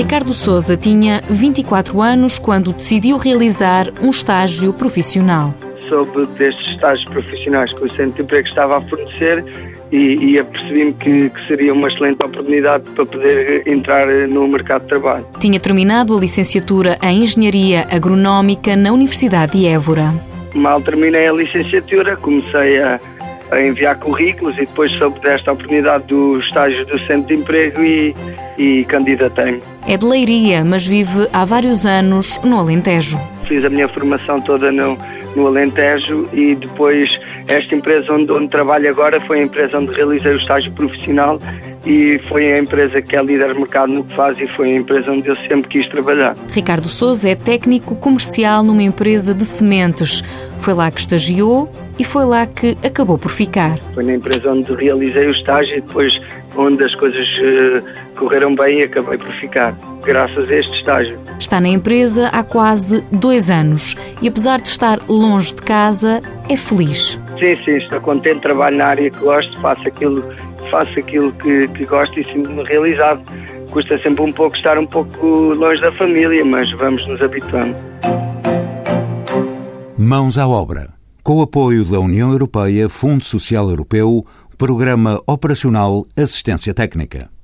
Ricardo Souza tinha 24 anos quando decidiu realizar um estágio profissional. Soube destes estágios profissionais que o Centro de Emprego estava a fornecer e, e apercebi-me que, que, seria uma excelente oportunidade para poder entrar no mercado de trabalho. Tinha terminado a licenciatura em Engenharia Agronómica na Universidade de Évora. Mal terminei a licenciatura, comecei a, a enviar currículos e depois soube desta oportunidade do estágio do Centro de Emprego e, e candidatei-me. É de Leiria, mas vive há vários anos no Alentejo. Fiz a minha formação toda no, no Alentejo e depois esta empresa onde, onde trabalho agora foi a empresa onde realizei o estágio profissional e foi a empresa que é líder de mercado no que faz e foi a empresa onde eu sempre quis trabalhar. Ricardo Souza é técnico comercial numa empresa de sementes. Foi lá que estagiou e foi lá que acabou por ficar. Foi na empresa onde realizei o estágio e depois onde as coisas uh, correram bem e acabei por ficar, graças a este estágio. Está na empresa há quase dois anos e apesar de estar longe de casa, é feliz. Sim, sim, estou contente, trabalho na área que gosto, faço aquilo, faço aquilo que, que gosto e sinto-me realizado. Custa sempre um pouco estar um pouco longe da família, mas vamos nos habituando. Mãos à obra. Com o apoio da União Europeia, Fundo Social Europeu, Programa Operacional Assistência Técnica.